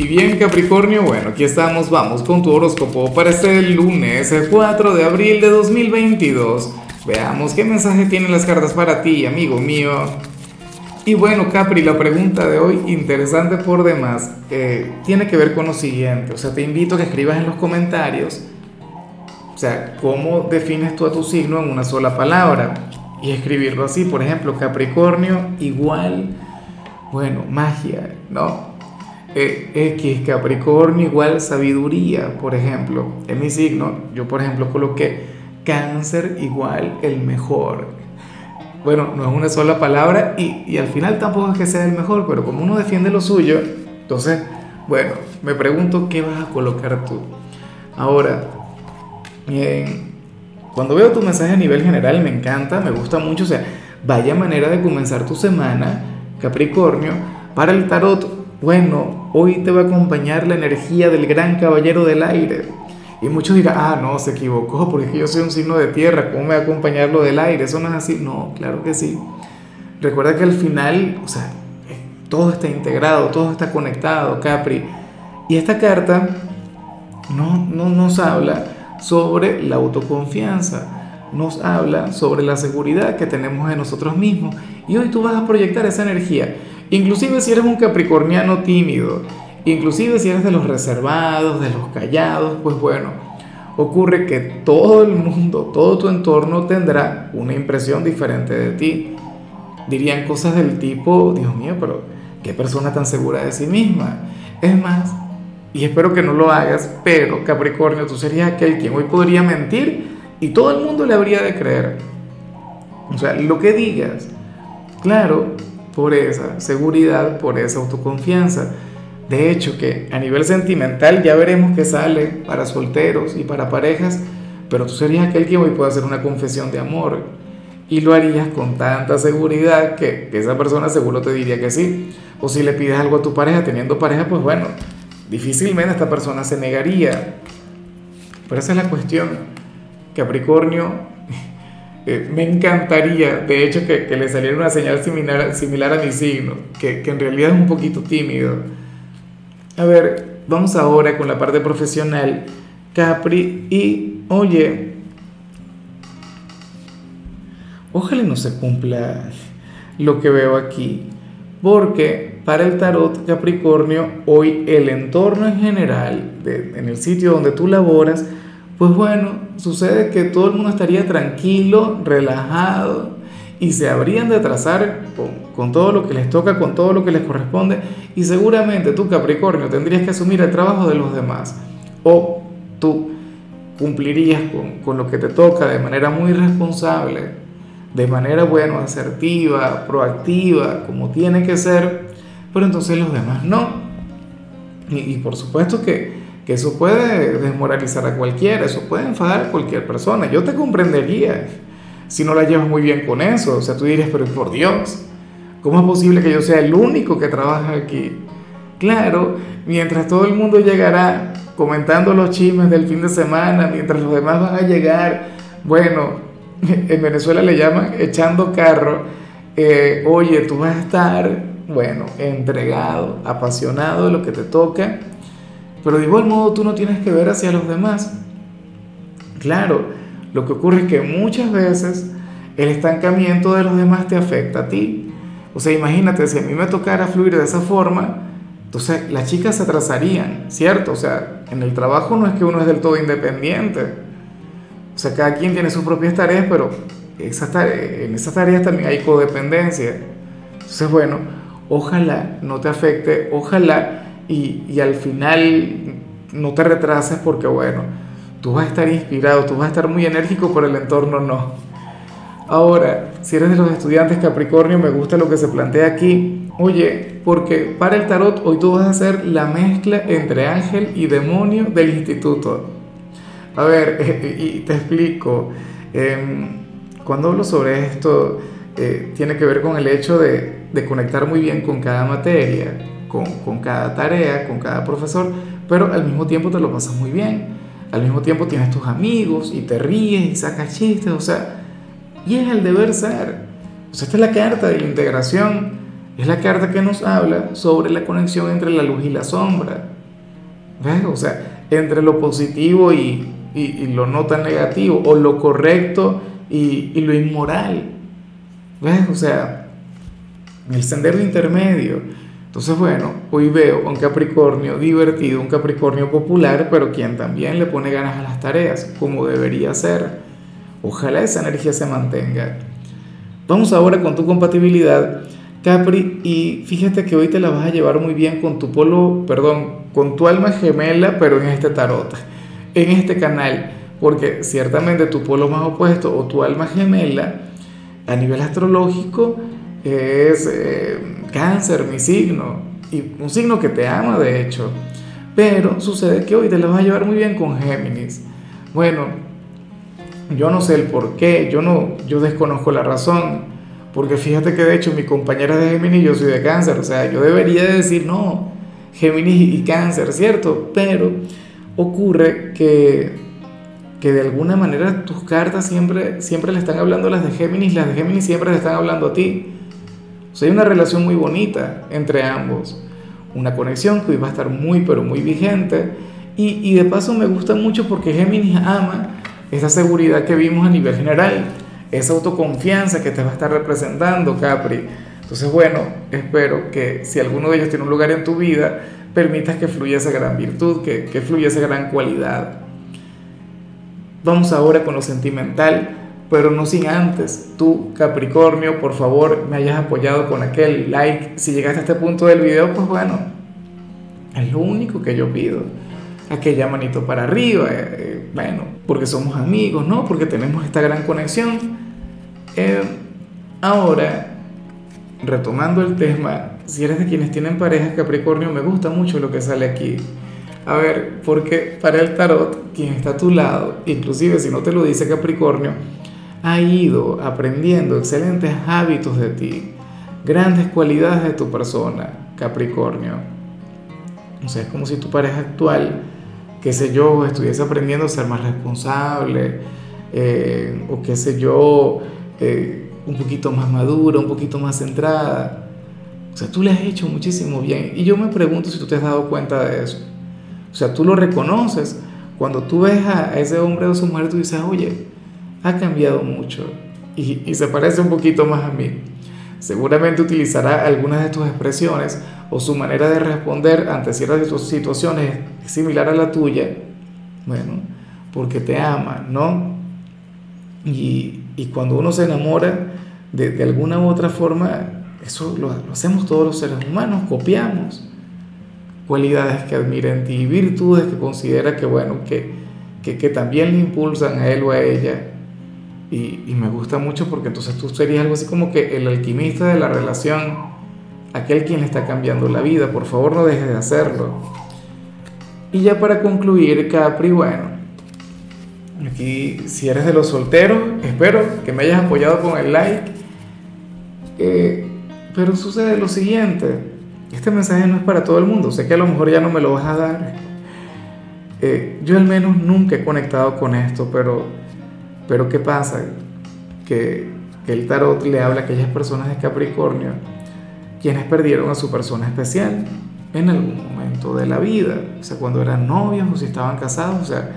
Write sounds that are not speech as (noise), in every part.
Y bien Capricornio, bueno, aquí estamos, vamos con tu horóscopo para este lunes, el 4 de abril de 2022. Veamos qué mensaje tienen las cartas para ti, amigo mío. Y bueno, Capri, la pregunta de hoy, interesante por demás, eh, tiene que ver con lo siguiente. O sea, te invito a que escribas en los comentarios, o sea, cómo defines tú a tu signo en una sola palabra. Y escribirlo así, por ejemplo, Capricornio igual, bueno, magia, ¿no? X, Capricornio igual sabiduría, por ejemplo. En mi signo, yo por ejemplo coloqué cáncer igual el mejor. Bueno, no es una sola palabra y, y, al final tampoco es que sea el mejor, pero como uno defiende lo suyo, entonces, bueno, me pregunto qué vas a colocar tú. Ahora, bien, cuando veo tu mensaje a nivel general me encanta, me gusta mucho, o sea, vaya manera de comenzar tu semana, Capricornio, para el tarot bueno, hoy te va a acompañar la energía del gran caballero del aire. Y muchos dirán, ah, no, se equivocó, porque yo soy un signo de tierra, ¿cómo me va a acompañar lo del aire? Eso no es así. No, claro que sí. Recuerda que al final, o sea, todo está integrado, todo está conectado, Capri. Y esta carta no, no nos habla sobre la autoconfianza, nos habla sobre la seguridad que tenemos en nosotros mismos. Y hoy tú vas a proyectar esa energía. Inclusive si eres un capricorniano tímido, inclusive si eres de los reservados, de los callados, pues bueno, ocurre que todo el mundo, todo tu entorno tendrá una impresión diferente de ti. Dirían cosas del tipo, Dios mío, pero qué persona tan segura de sí misma. Es más, y espero que no lo hagas, pero Capricornio, tú serías aquel quien hoy podría mentir y todo el mundo le habría de creer. O sea, lo que digas, claro, por esa seguridad, por esa autoconfianza. De hecho, que a nivel sentimental ya veremos que sale para solteros y para parejas, pero tú serías aquel que hoy puede hacer una confesión de amor y lo harías con tanta seguridad que, esa persona seguro te diría que sí. O si le pides algo a tu pareja teniendo pareja, pues bueno, difícilmente esta persona se negaría. Pero esa es la cuestión. Capricornio eh, me encantaría, de hecho, que, le saliera una señal similar, similar a mi signo, que, en realidad es un poquito tímido. A ver, vamos ahora con la parte profesional, Capri, y oye, ojalá no se cumpla lo que veo aquí, porque para el tarot Capricornio, hoy el entorno en general, en el sitio donde tú laboras, pues bueno, sucede que todo el mundo estaría tranquilo, relajado y se habrían de trazar con, todo lo que les toca, con todo lo que les corresponde y seguramente tú Capricornio tendrías que asumir el trabajo de los demás o tú cumplirías con, con lo que te toca de manera muy responsable, de manera, bueno, asertiva, proactiva, como tiene que ser, pero entonces los demás no. Y, y por supuesto que que eso puede desmoralizar a cualquiera, eso puede enfadar a cualquier persona. Yo te comprendería si no la llevas muy bien con eso. O sea, tú dirías, pero por Dios, ¿cómo es posible que yo sea el único que trabaja aquí? Claro, mientras todo el mundo llegará comentando los chismes del fin de semana, mientras los demás van a llegar, bueno, (laughs) en Venezuela le llaman echando carro, eh, oye, tú vas a estar, bueno, entregado, apasionado de lo que te toca pero de igual modo tú no tienes que ver hacia los demás. Claro, lo que ocurre es que muchas veces el estancamiento de los demás te afecta a ti. O sea, imagínate, si a mí me tocara fluir de esa forma, entonces las chicas se atrasarían, ¿cierto? O sea, en el trabajo no es que uno es del todo independiente. O sea, cada quien tiene sus propias tareas, pero esas en esas tareas también hay codependencia. Entonces, bueno, ojalá no te afecte, ojalá y, al final no te retrases porque, bueno, tú vas a estar inspirado, tú vas a estar muy enérgico, pero el entorno no. Ahora, si eres de los estudiantes Capricornio, me gusta lo que se plantea aquí. Oye, porque para el tarot hoy tú vas a hacer la mezcla entre ángel y demonio del instituto. A ver, (laughs) y te explico. Em, cuando hablo sobre esto, eh, tiene que ver con el hecho de, de conectar muy bien con cada materia con, con, cada tarea, con cada profesor, pero al mismo tiempo te lo pasas muy bien. Al mismo tiempo tienes tus amigos y te ríes y sacas chistes, o sea, y es el deber ser. O sea, esta es la carta de la integración Es la carta que nos habla sobre la conexión entre la luz y la sombra. ¿Ves? O sea, entre lo positivo y, lo no tan negativo, o lo correcto y, y lo inmoral. ¿Ves? O sea, el sendero intermedio. Entonces, bueno, hoy veo un Capricornio divertido, un Capricornio popular, pero quien también le pone ganas a las tareas, como debería ser. Ojalá esa energía se mantenga. Vamos ahora con tu compatibilidad, Capri, y fíjate que hoy te la vas a llevar muy bien con tu polo, perdón, con tu alma gemela, pero en este tarot, en este canal, porque ciertamente tu polo más opuesto o tu alma gemela, a nivel astrológico, es eh, cáncer, mi signo, y un signo que te ama de hecho. Pero sucede que hoy te la vas a llevar muy bien con Géminis. Bueno, yo no sé el por qué, yo, no, yo desconozco la razón, porque fíjate que de hecho mi compañera de Géminis yo soy de cáncer, o sea, yo debería decir no, Géminis y cáncer, ¿cierto? Pero ocurre que, que de alguna manera tus cartas siempre, siempre le están hablando a las de Géminis, las de Géminis siempre le están hablando a ti hay una relación muy bonita entre ambos, una conexión que hoy va a estar muy, pero muy vigente. Y, y de paso me gusta mucho porque Géminis ama esa seguridad que vimos a nivel general, esa autoconfianza que te va a estar representando, Capri. Entonces, bueno, espero que si alguno de ellos tiene un lugar en tu vida, permitas que fluya esa gran virtud, que, que fluya esa gran cualidad. Vamos ahora con lo sentimental pero no sin antes, tú Capricornio, por favor, me hayas apoyado con aquel like. Si llegaste a este punto del video, pues bueno, es lo único que yo pido. Aquella manito para arriba, eh, eh, bueno, porque somos amigos, ¿no? Porque tenemos esta gran conexión. Eh, ahora, retomando el tema, si eres de quienes tienen pareja Capricornio, me gusta mucho lo que sale aquí. A ver, porque para el tarot, quien está a tu lado, inclusive si no te lo dice Capricornio, ha ido aprendiendo excelentes hábitos de ti, grandes cualidades de tu persona, Capricornio. O sea, es como si tu pareja actual, qué sé yo, estuviese aprendiendo a ser más responsable, eh, o qué sé yo, eh, un poquito más madura, un poquito más centrada. O sea, tú le has hecho muchísimo bien. Y yo me pregunto si tú te has dado cuenta de eso. O sea, tú lo reconoces. Cuando tú ves a ese hombre o su mujer, tú dices, oye, ha cambiado mucho y, se parece un poquito más a mí. Seguramente utilizará algunas de tus expresiones o su manera de responder ante ciertas situaciones es similar a la tuya, bueno, porque te ama, ¿no? Y, cuando uno se enamora de, alguna u otra forma, eso lo, hacemos todos los seres humanos, copiamos cualidades que admira en ti, virtudes que considera que, bueno, que, que, que también le impulsan a él o a ella y, me gusta mucho porque entonces tú serías algo así como que el alquimista de la relación, aquel quien le está cambiando la vida, por favor no dejes de hacerlo. Y ya para concluir, Capri, bueno, aquí si eres de los solteros, espero que me hayas apoyado con el like. Eh, pero sucede lo siguiente, este mensaje no es para todo el mundo, sé que a lo mejor ya no me lo vas a dar. Eh, yo al menos nunca he conectado con esto, pero pero ¿qué pasa? Que, el tarot le habla a aquellas personas de Capricornio quienes perdieron a su persona especial en algún momento de la vida, o sea, cuando eran novios o si estaban casados, o sea,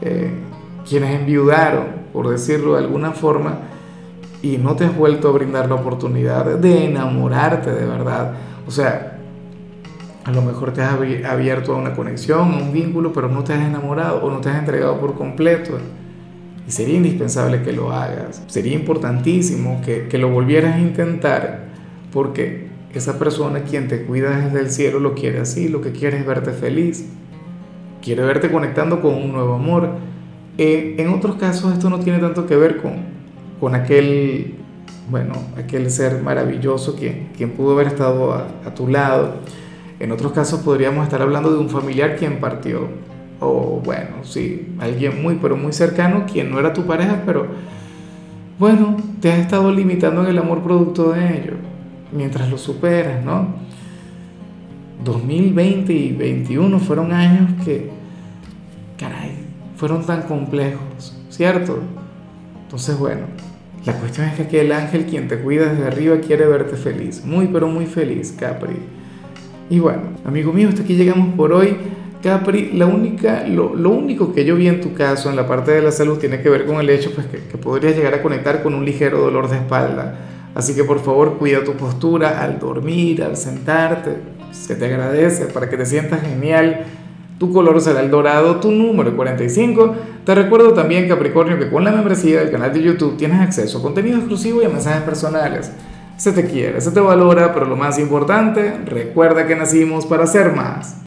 eh, quienes enviudaron, por decirlo de alguna forma, y no te has vuelto a brindar la oportunidad de enamorarte de verdad. O sea, a lo mejor te has abierto a una conexión, a un vínculo, pero no te has enamorado o no te has entregado por completo. Y sería indispensable que lo hagas. Sería importantísimo que, que lo volvieras a intentar porque esa persona quien te cuida desde el cielo lo quiere así, lo que quiere es verte feliz. Quiere verte conectando con un nuevo amor. Eh, en otros casos esto no tiene tanto que ver con, con aquel, bueno, aquel ser maravilloso quien, quien pudo haber estado a, a tu lado. En otros casos podríamos estar hablando de un familiar quien partió o bueno, sí, alguien muy, pero muy cercano, quien no era tu pareja, pero bueno, te has estado limitando en el amor producto de ello, mientras lo superas, ¿no? 2020 y 2021 fueron años que, caray, fueron tan complejos, ¿cierto? Entonces, bueno, La cuestión es que aquel ángel quien te cuida desde arriba quiere verte feliz, muy pero muy feliz, Capri. Y bueno, amigo mío, hasta aquí llegamos por hoy. Capri, la única, lo, lo, único que yo vi en tu caso en la parte de la salud tiene que ver con el hecho pues, que, que podrías llegar a conectar con un ligero dolor de espalda. Así que por favor cuida tu postura al dormir, al sentarte. Se te agradece para que te sientas genial tu color será el dorado, tu número 45. Te recuerdo también, Capricornio, que con la membresía del canal de YouTube tienes acceso a contenido exclusivo y a mensajes personales. Se te quiere, se te valora, pero lo más importante, recuerda que nacimos para ser más.